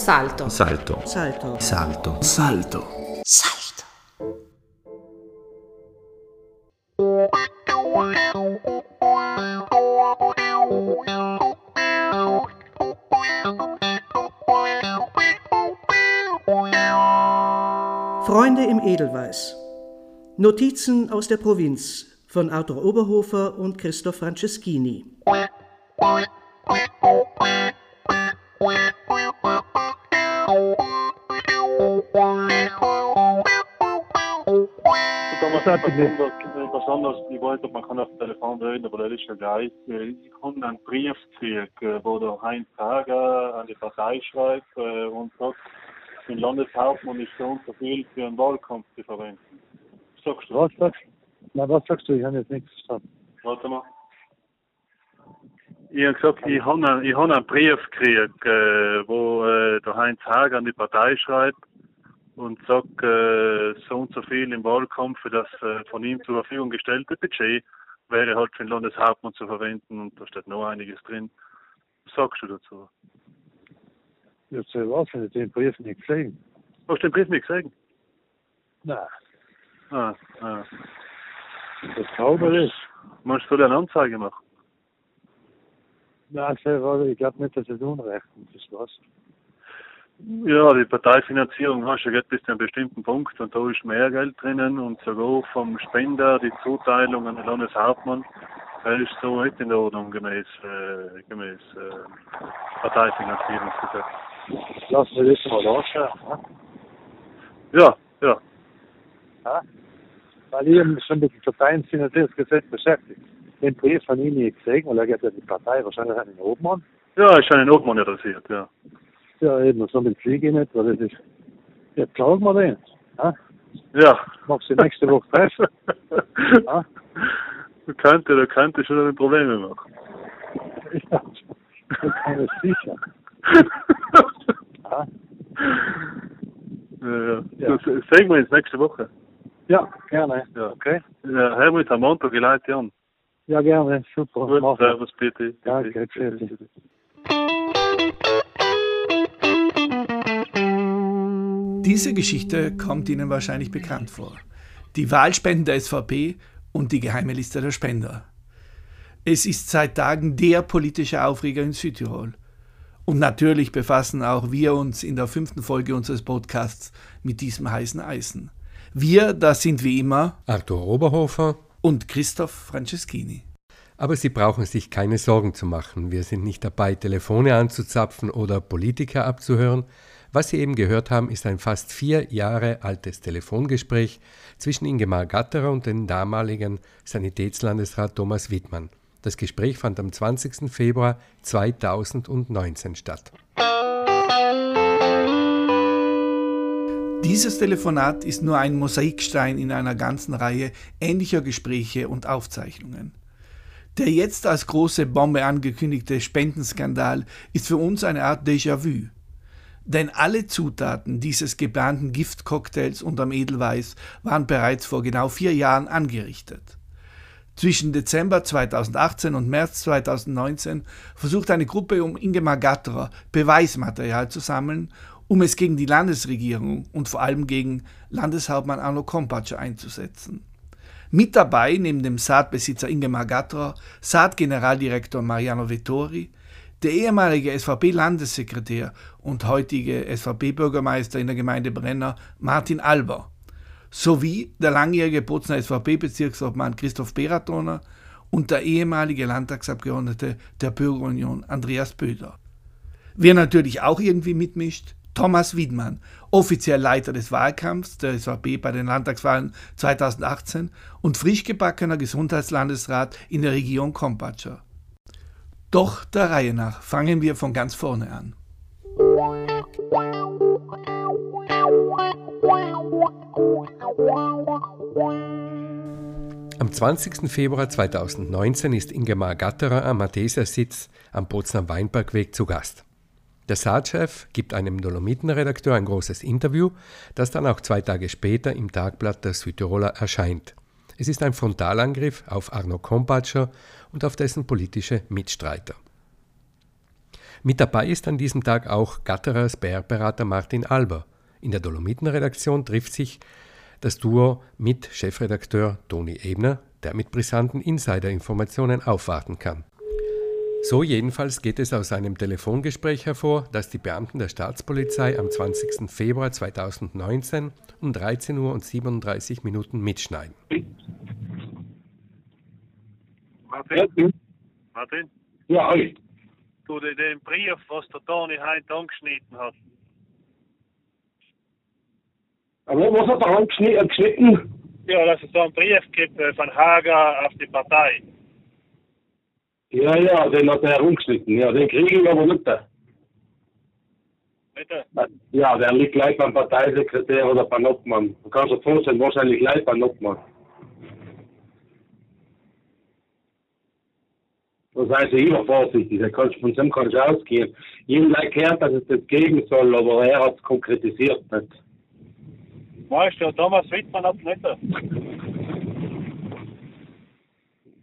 Salto. Salto. Salto. Salto. Salto. Salto. Freunde im Edelweiß. Notizen aus der Provinz von Arthur Oberhofer und Christoph Franceschini. Thomas hat besonders, ich wollte, man kann auf dem Telefon reden, aber das ist ja gleich. Ich habe einen Brief gekriegt, wo der Heinz Hager an die Partei schreibt äh, und sagt, den Landeshauptmann ist so und so viel für einen Wahlkampf zu verwenden. Sagst du? Was sagst du? Na, was sagst du? Ich habe jetzt nichts verstanden. Warte mal. Ich habe gesagt, ich habe einen, ich hab einen Brief gekriegt, äh, wo äh, der Heinz Hager an die Partei schreibt und sagt, äh, so und so viel im Wahlkampf für das äh, von ihm zur Verfügung gestellte Budget wäre halt für den Landeshauptmann zu verwenden und da steht noch einiges drin. Was sagst du dazu? Jetzt äh, was, ich den Brief nicht gesehen. Hast du den Brief nicht gesehen? Nein, Ah, ah. das glaube ich. Musst du dir eine Anzeige machen? Nein, ich glaube nicht, dass es Unrecht ist. Was? Ja, die Parteifinanzierung hast du ja bis zu einem bestimmten Punkt und da ist mehr Geld drinnen und sogar vom Spender die Zuteilung an den Landeshauptmann, das ist so nicht in Ordnung gemäß, äh, gemäß äh, Parteifinanzierungsgesetz. Lass mir das mal anschauen. Ja, ja. Ja? Weil ich mich schon mit dem Parteienfinanzierungsgesetz beschäftigt. Den Brief ich nie gesehen, weil er geht ja die Partei wahrscheinlich an den Obmann. Ja, ist schon in Obmann interessiert, ja. Ja, eben, so mit Fliege ich nicht, weil das ist. Jetzt klagen wir den. Ja? Ja. Mach sie nächste Woche treffen. Ja? Du könnte, du könnte schon eine Probleme machen. Ja, das kann ich sicher. Ja? Ja, ja. Ja. Das sehen wir uns nächste Woche. ja, gerne. Ja. Okay? Ja, Helmut am Montag, ich leite an. Ja, gerne. Super. Gut, wir. servus, bitte. Danke, tschüss. Diese Geschichte kommt Ihnen wahrscheinlich bekannt vor. Die Wahlspenden der SVP und die geheime Liste der Spender. Es ist seit Tagen der politische Aufreger in Südtirol. Und natürlich befassen auch wir uns in der fünften Folge unseres Podcasts mit diesem heißen Eisen. Wir, das sind wie immer Arthur Oberhofer. und Christoph Franceschini. Aber Sie brauchen sich keine Sorgen zu machen. Wir sind nicht dabei, Telefone anzuzapfen oder Politiker abzuhören. Was Sie eben gehört haben, ist ein fast vier Jahre altes Telefongespräch zwischen Ingemar Gatterer und dem damaligen Sanitätslandesrat Thomas Wittmann. Das Gespräch fand am 20. Februar 2019 statt. Dieses Telefonat ist nur ein Mosaikstein in einer ganzen Reihe ähnlicher Gespräche und Aufzeichnungen. Der jetzt als große Bombe angekündigte Spendenskandal ist für uns eine Art Déjà-vu. Denn alle Zutaten dieses geplanten Giftcocktails unterm Edelweiß waren bereits vor genau vier Jahren angerichtet. Zwischen Dezember 2018 und März 2019 versucht eine Gruppe um Ingemar Gatterer Beweismaterial zu sammeln, um es gegen die Landesregierung und vor allem gegen Landeshauptmann Arno Kompatscher einzusetzen. Mit dabei neben dem Saatbesitzer Ingemar Gatterer, Saatgeneraldirektor Mariano Vettori, der ehemalige SVP-Landessekretär und heutige SVP-Bürgermeister in der Gemeinde Brenner Martin Alber sowie der langjährige Bozner SVP-Bezirksobmann Christoph Beratoner und der ehemalige Landtagsabgeordnete der Bürgerunion Andreas Böder. Wer natürlich auch irgendwie mitmischt, Thomas Wiedmann, offiziell Leiter des Wahlkampfs der SVP bei den Landtagswahlen 2018 und frisch gebackener Gesundheitslandesrat in der Region Kompatscher. Doch der Reihe nach fangen wir von ganz vorne an. Am 20. Februar 2019 ist Ingemar Gatterer am Matheser-Sitz am Bozner Weinbergweg zu Gast. Der Saatchef gibt einem Dolomitenredakteur ein großes Interview, das dann auch zwei Tage später im Tagblatt der Südtiroler erscheint. Es ist ein Frontalangriff auf Arno Kompatscher und auf dessen politische Mitstreiter. Mit dabei ist an diesem Tag auch Gatterers PR-Berater Martin Alber. In der Dolomitenredaktion trifft sich das Duo mit Chefredakteur Toni Ebner, der mit brisanten Insider-Informationen aufwarten kann. So jedenfalls geht es aus einem Telefongespräch hervor, das die Beamten der Staatspolizei am 20. Februar 2019 um 13 Uhr und 37 Minuten mitschneiden. Martin? Martin? Ja, hi. Du, den Brief, was der Toni heute angeschnitten hat. Aber was hat er angeschnitten? geschnitten? Ja, dass es da einen Brief gibt äh, von Hager auf die Partei. Ja, ja, den hat er herumgeschnitten. Ja, den kriege ich aber nicht. Bitte? Ja, der liegt gleich beim Parteisekretär oder beim Obmann. Du kannst dir vorstellen, wahrscheinlich gleich beim Obmann. Das heißt, immer vorsichtig, da kannst, von dem kannst du ausgehen. Ihm gleich gehört, dass es das geben soll, aber er hat es konkretisiert nicht. Weißt du, Thomas Wittmann hat es nicht.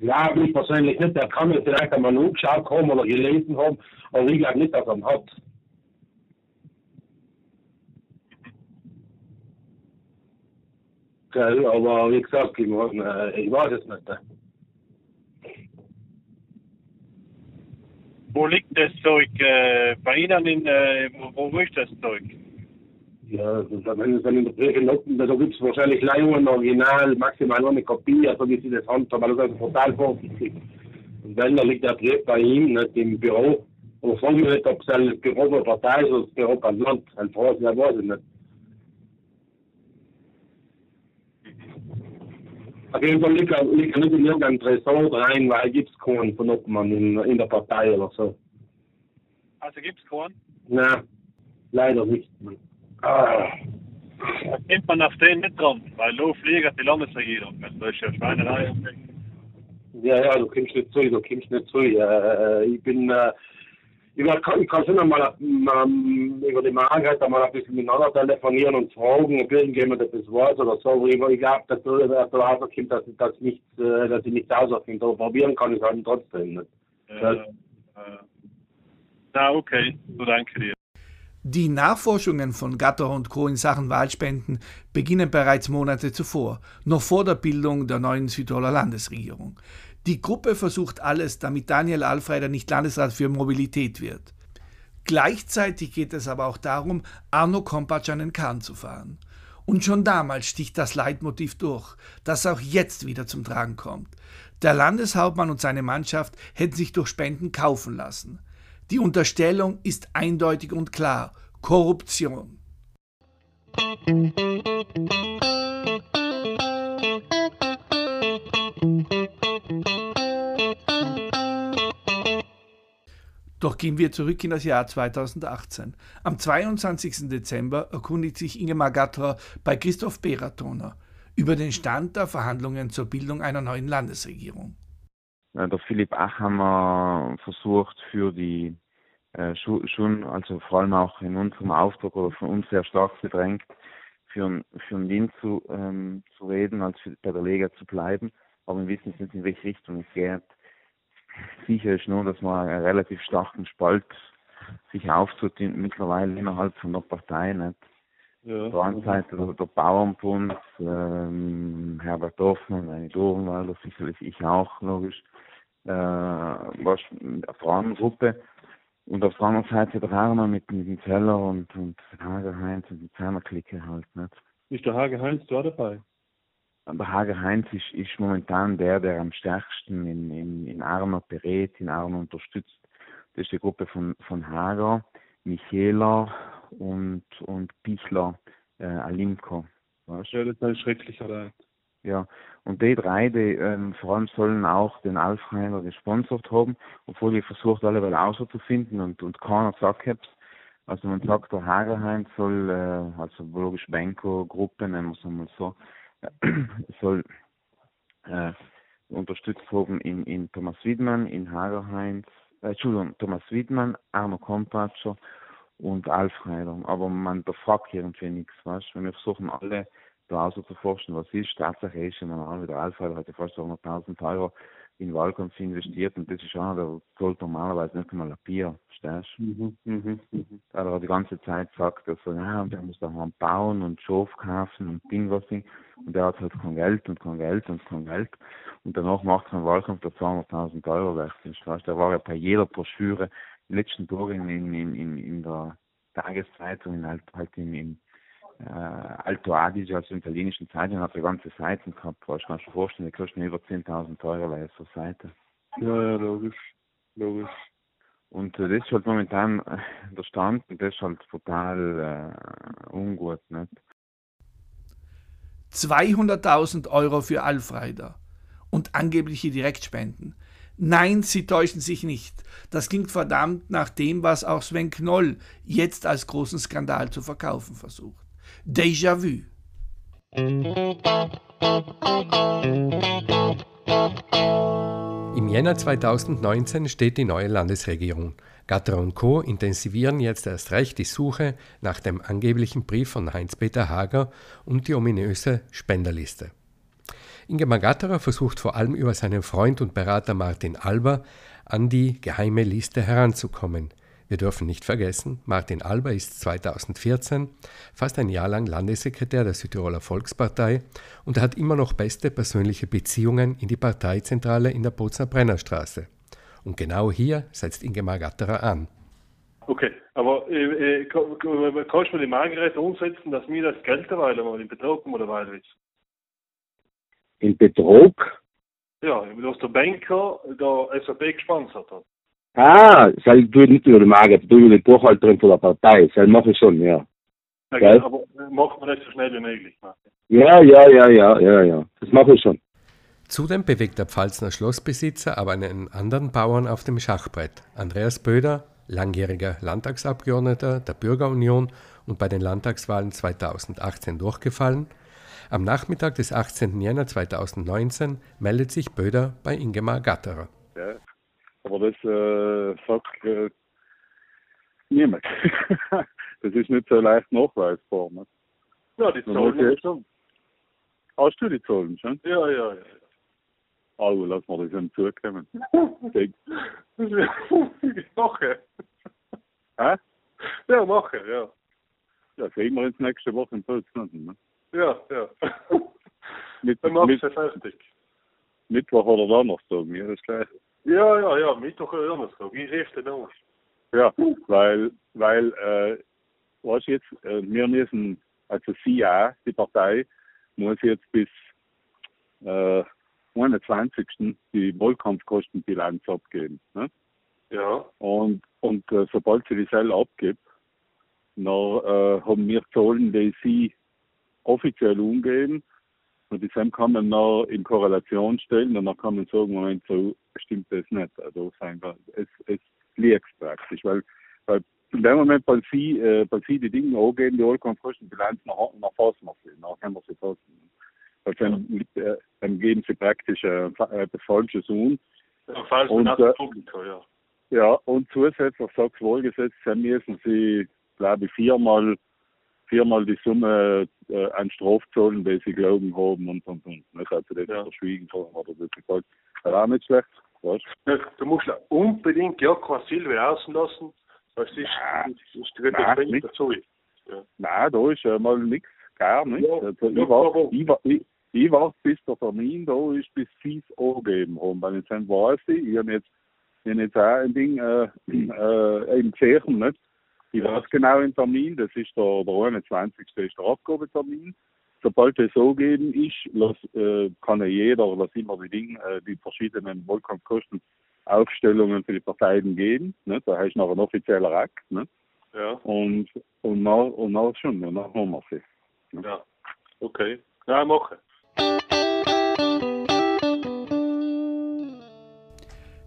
Ja, ich persönlich nicht. Der kann mir vielleicht einmal angeschaut haben oder gelesen haben, aber ich glaube nicht, dass er ihn hat. Gell, aber wie gesagt, ich, weiß, äh, ich weiß es nicht. Wo liegt das Zeug? Äh, bei Ihnen in, äh, wo, wo ist das Zeug? Ja, und wenn es dann in der Briefe noten, da gibt es wahrscheinlich Leihungen, Original, maximal eine Kopie, also wie sie das handhaben, also das ist total vorsichtig. Und wenn, dann liegt der Brief bei ihm, nicht im Büro. Aber frage mich nicht, ob es ein Büro der Partei ist oder das Büro beim Land. Ein Frage, ja, weiß ich nicht. Auf jeden Fall liegt er, liegt nicht in irgendeinem Tresor rein, weil gibt es keinen von Obmann in, in der Partei oder so. Also gibt es keinen? Nein, leider nicht. Ah. Da kommt man auf den nicht dran, weil lo fliegt die Landesregierung. Das ist ja Schweinerei. Ja, ja, du kommst nicht zu, du kommst nicht zu. Äh, ich bin, äh, ich, werd, ich kann schon einmal ähm, über die Margret einmal ein bisschen miteinander telefonieren und fragen, ob irgendjemand etwas weiß oder so. Aber ich, ich glaube, dass du da rauskommt, dass ich das nicht, dass ich nichts rausfinde. Aber probieren kann ich es halt trotzdem nicht. Äh, äh, na, okay, so danke dir. Die Nachforschungen von Gatter und Co. in Sachen Wahlspenden beginnen bereits Monate zuvor, noch vor der Bildung der neuen Südtiroler Landesregierung. Die Gruppe versucht alles, damit Daniel Alfreider nicht Landesrat für Mobilität wird. Gleichzeitig geht es aber auch darum, Arno Kompatsch an den Kahn zu fahren. Und schon damals sticht das Leitmotiv durch, das auch jetzt wieder zum Tragen kommt. Der Landeshauptmann und seine Mannschaft hätten sich durch Spenden kaufen lassen. Die Unterstellung ist eindeutig und klar Korruption. Doch gehen wir zurück in das Jahr 2018. Am 22. Dezember erkundigt sich Ingemar Gatterer bei Christoph Beratoner über den Stand der Verhandlungen zur Bildung einer neuen Landesregierung. Der Philipp Achammer versucht für die äh, schon, also vor allem auch in unserem Auftrag oder von uns sehr stark gedrängt, für, für den Wien zu, ähm, zu reden, als für, bei der Lega zu bleiben. Aber wir wissen nicht, in welche Richtung es geht. Sicher ist nur, dass man einen relativ starken Spalt sich auftut mittlerweile innerhalb von der Partei. Nicht? Ja. Auf der einen Seite der, der Bauernbund, ähm, Herbert Hoffmann, René Dorenwalder, sicherlich ich auch, logisch, äh, was, eine Frauengruppe. Und auf der anderen Seite der Hermann mit, mit dem Zeller und, und Hager Heinz und die Zerner-Clique halt, nicht? Ist der Hager Heinz da dabei? Der Hager Heinz ist, ist momentan der, der am stärksten in, in, in Arno berät, in Arno unterstützt. Das ist die Gruppe von, von Hager, Michela und, und Pichler, äh, Alimko. Weißt? Ja, das ist ein schrecklicher Leid. Ja, und die drei, die ähm, vor allem sollen auch den Alfheimer gesponsert haben, obwohl ich versucht alle weil auszufinden und, und keiner sagt hab's. Also man sagt, der Hagerheim soll, äh, also logisch Benko-Gruppe, nennen wir es einmal so, soll äh, unterstützt haben in, in Thomas Wiedmann, in Hagerheinz, äh, Entschuldigung, Thomas Wiedmann, Arno Kompatscher und Alfreider. Aber man befragt irgendwie nichts, weißt du? Wir versuchen alle also zu forschen, was ist. Tatsache ist, wenn man wieder Alpha hat ja fast 200.000 Euro in Wahlkampf investiert und das ist einer, der zahlt normalerweise nicht einmal ein Bier, verstehst du? Mhm. Mhm. Mhm. Da hat er die ganze Zeit dass er, ja, der muss da mal bauen und Schof kaufen und Ding was Ding. Und der hat halt kein Geld und kein Geld und kein Geld. Und danach macht er einen Wahlkampf, der 200.000 Euro ist. Weißt, der war ja bei jeder Broschüre, im letzten Tag in, in, in, in, der Tageszeitung, in, halt, halt in, in äh, Alto Adige, also italienischen Zeitung, hat er ganze Seiten gehabt. Kannst du dir vorstellen, die kosten über 10.000 Euro bei so Seite. Ja, ja, logisch. Logisch. Und äh, das ist halt momentan äh, der Stand und das ist halt total äh, ungut. Nicht? 200.000 Euro für Alfreider und angebliche Direktspenden. Nein, Sie täuschen sich nicht. Das klingt verdammt nach dem, was auch Sven Knoll jetzt als großen Skandal zu verkaufen versucht. Déjà-vu. Im Jänner 2019 steht die neue Landesregierung. Gatter und Co. intensivieren jetzt erst recht die Suche nach dem angeblichen Brief von Heinz-Peter Hager und die ominöse Spenderliste. Ingemar Gatterer versucht vor allem über seinen Freund und Berater Martin Alber an die geheime Liste heranzukommen. Wir dürfen nicht vergessen, Martin Alber ist 2014 fast ein Jahr lang Landessekretär der Südtiroler Volkspartei und er hat immer noch beste persönliche Beziehungen in die Parteizentrale in der Bozner Brennerstraße. Und genau hier setzt Ingemar Gatterer an. Okay, aber äh, äh, kann- kann- kannst du mir die Margret umsetzen, dass wir das Geld weil wir in Betrug oder weil In Betrug? Ja, dass der Banker der SAP gesponsert hat. Ah, tue ich nicht über die Margret, das tue ich über die Buchhalterin von der Partei. Das mache ich schon, ja. Ja, Geil. aber machen wir das so schnell wie möglich. Ja, ja, ja, ja, ja, ja. Das mache ich schon. Zudem bewegt der Pfalzner Schlossbesitzer aber einen anderen Bauern auf dem Schachbrett. Andreas Böder, langjähriger Landtagsabgeordneter der Bürgerunion und bei den Landtagswahlen 2018 durchgefallen. Am Nachmittag des 18. Jänner 2019 meldet sich Böder bei Ingemar Gatterer. Ja. Aber das äh, sagt äh, niemand. das ist nicht so leicht nachweisbar. Ne? Ja, die Ja, zahlen wir schon. Hast du die Zahlen schon? Ja, ja, ja. Also lass mal das ihm zukommen. Machen. Hä? Ja, machen, ja. Ja, sehen wir uns nächste Woche in Potsdam. Ne? Ja, ja. Mit, Dann machst du fertig. Mittwoch oder Donnerstag, mir ist gleich. Ja, ja, ja, Mittwoch oder Donnerstag. Ich rief den aus. Ja, weil, weil, äh, was jetzt, äh, wir müssen, also Sie auch, die Partei, muss jetzt bis äh, 21. die Wahlkampfkostenbilanz abgeben. Ne? Ja. Und, und äh, sobald sie die selber abgibt, dann äh, haben wir Zahlen, die sie offiziell umgeben. Und die Sam kann man noch in Korrelation stellen und dann kann man sagen, Moment, so stimmt das nicht. Also wir, es, es liegt praktisch, weil, weil in dem Moment, weil sie, äh, weil sie die Dinge angeben, die Wahlkampfkostenbilanz, dann, dann fassen wir sie, dann können wir sie fassen. Weil dann, äh, dann geben sie praktisch äh, fa- äh, etwas Falsches um. Ja, falls Und, äh, Publikum, ja. Ja, und zusätzlich sagt das Wohlgesetz, dann müssen sie, glaube ich, viermal, viermal die Summe äh, an Strafzahlen, die sie glauben haben und und und. Nicht also das Ja. verschwiegen oder das gesagt. Das ist auch nicht schlecht. Weißt? Ja, Du musst ja unbedingt ja kein Silve außen lassen. Das ist, ist das Nein, dazu. Nein, da ist ja mal nichts, gar nichts. Ja, Also ja, ich war, aber- ich war, ich, ich warte, bis der Termin da ist, bis sie es angegeben haben. Weil jetzt weiß ich, ich habe jetzt, ich hab jetzt auch ein Ding äh, äh, im gesehen, nicht? Ich weiß genau den Termin, das ist der, der 21. ist der Abgabetermin. Sobald das so geben ist, lass, äh, kann ja jeder, lass immer die Dinge, äh, die verschiedenen Wahlkampfkosten Aufstellungen für die Parteien geben. Ne? Da heißt noch ein offizieller Akt. Ne? Ja, Und, und, nach, und nach schon, und nach haben wir sie. ja. Okay. Ja, machen.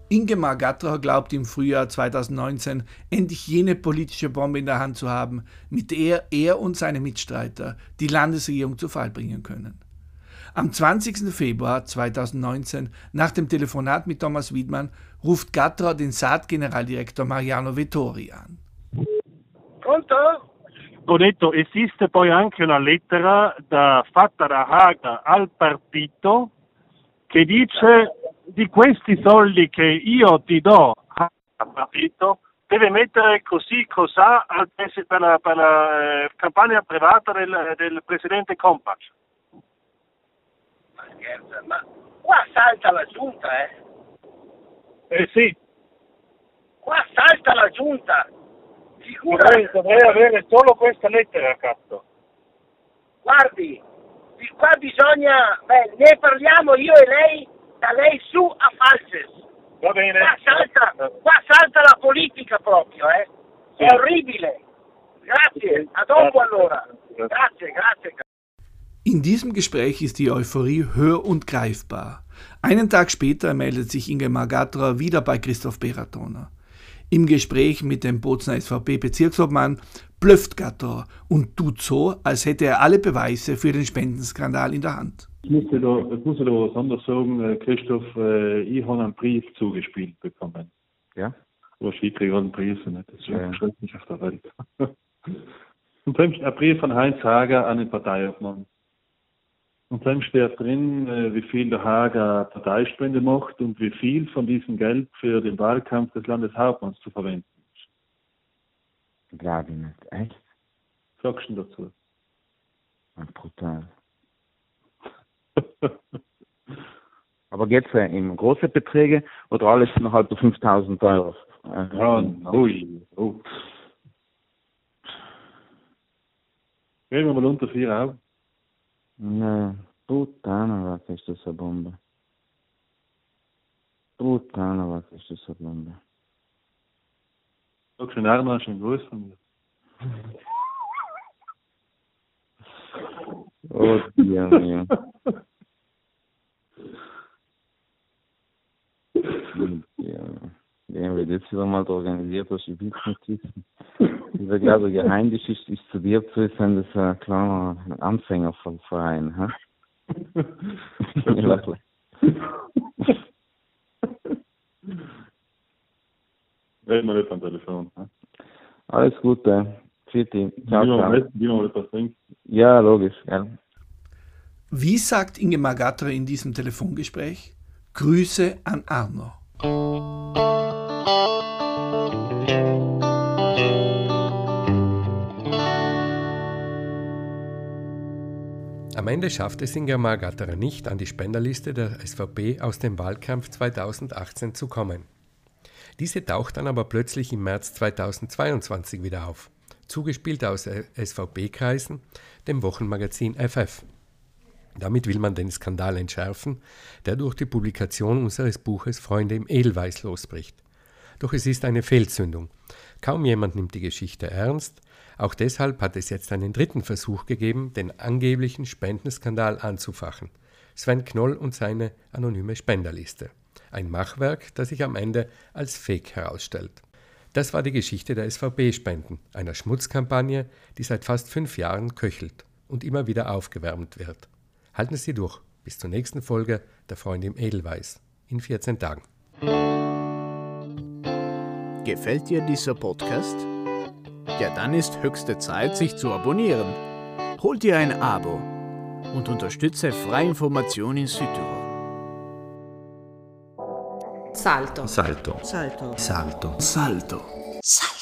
Ingemar Gatterer glaubt im Frühjahr 2019 endlich jene politische Bombe in der Hand zu haben, mit der er und seine Mitstreiter die Landesregierung zu Fall bringen können. Am 20. Februar 2019, nach dem Telefonat mit Thomas Wiedmann, ruft Gatterer den Saat-Generaldirektor Mariano Vettori an. Pronto? Ho detto esiste poi anche una lettera da, fatta da Haga al partito che dice di questi soldi che io ti do al partito deve mettere così cos'ha per la, per la eh, campagna privata del, del presidente Compac. Ma scherza, ma qua salta la giunta, eh? Eh sì, Qua salta la giunta. Figura, dovrei, dovrei avere solo questa lettera, cazzo. guardi, di qua bisogna, beh, ne parliamo io e lei, da lei su a Falces. Va bene. Qua salta, qua salta la politica proprio, eh? È orribile. Grazie, a dopo allora. Grazie, grazie. In diesem Gespräch ist die Euphorie hör- und greifbar. Einen Tag später meldet sich Ingemar Gatterer wieder bei Christoph Beratoner. Im Gespräch mit dem Bozner SVP-Bezirksobmann blöfft Gatterer und tut so, als hätte er alle Beweise für den Spendenskandal in der Hand. Ich muss dir da, ich muss dir da was anderes sagen, äh, Christoph. Äh, ich habe einen Brief zugespielt bekommen. Ja? Oder Schiedsrichter hat einen Brief, nicht? Das Ja. schreibt nicht auf der Welt. Und dann ein Brief von Heinz Hager an den Parteiobmann. Und dann steht drin, äh, wie viel der Hager Parteispende macht und wie viel von diesem Geld für den Wahlkampf des Landeshauptmanns zu verwenden ist. Glaube ich nicht. Echt? Sagst du dazu? Ah, Brutal. Aber geht's ja in große Beträge oder alles innerhalb der 5000 Euro? Äh, Ja, ui, oh. Reden wir mal unter vier Augen. Ne, puttana, was ist das eine Bombe? Puttana, was ist das eine Bombe? Du den Arno schon Gruß von mir? Oh, Dio mio. Dio mio. Den wird jetzt wieder mal organisiert, was ich Bildnotizen. Dieser glaube Geheimgeschichte ist zu dir zu sein, das ist ein kleiner Anfängerverein, hä? Wirklich. Reden wir nicht am Telefon. Ne? Alles Gute. Tschüssi. Ciao, ciao. mal- wie man mal etwas trinkt. Ja, logisch, gell. Wie sagt Ingemar Gatterer in diesem Telefongespräch? Grüße an Arno. Am Ende schafft es Ingemar Gatterer nicht, an die Spenderliste der SVP aus dem Wahlkampf 2018 zu kommen. Diese taucht dann aber plötzlich im März 2022 wieder auf, zugespielt aus SVP-Kreisen, dem Wochenmagazin FF. Damit will man den Skandal entschärfen, der durch die Publikation unseres Buches Freunde im Edelweiß losbricht. Doch es ist eine Fehlzündung. Kaum jemand nimmt die Geschichte ernst. Auch deshalb hat es jetzt einen dritten Versuch gegeben, den angeblichen Spendenskandal anzufachen. Sven Knoll und seine anonyme Spenderliste. Ein Machwerk, das sich am Ende als Fake herausstellt. Das war die Geschichte der SVP-Spenden, einer Schmutzkampagne, die seit fast fünf Jahren köchelt und immer wieder aufgewärmt wird. Halten Sie durch. Bis zur nächsten Folge der Freunde im Edelweiß. In 14 Tagen. Gefällt dir dieser Podcast? Ja, dann ist höchste Zeit, sich zu abonnieren. Hol dir ein Abo und unterstütze freie Information in Südtirol. Salto. Salto. Salto. Salto. Salto. Salto.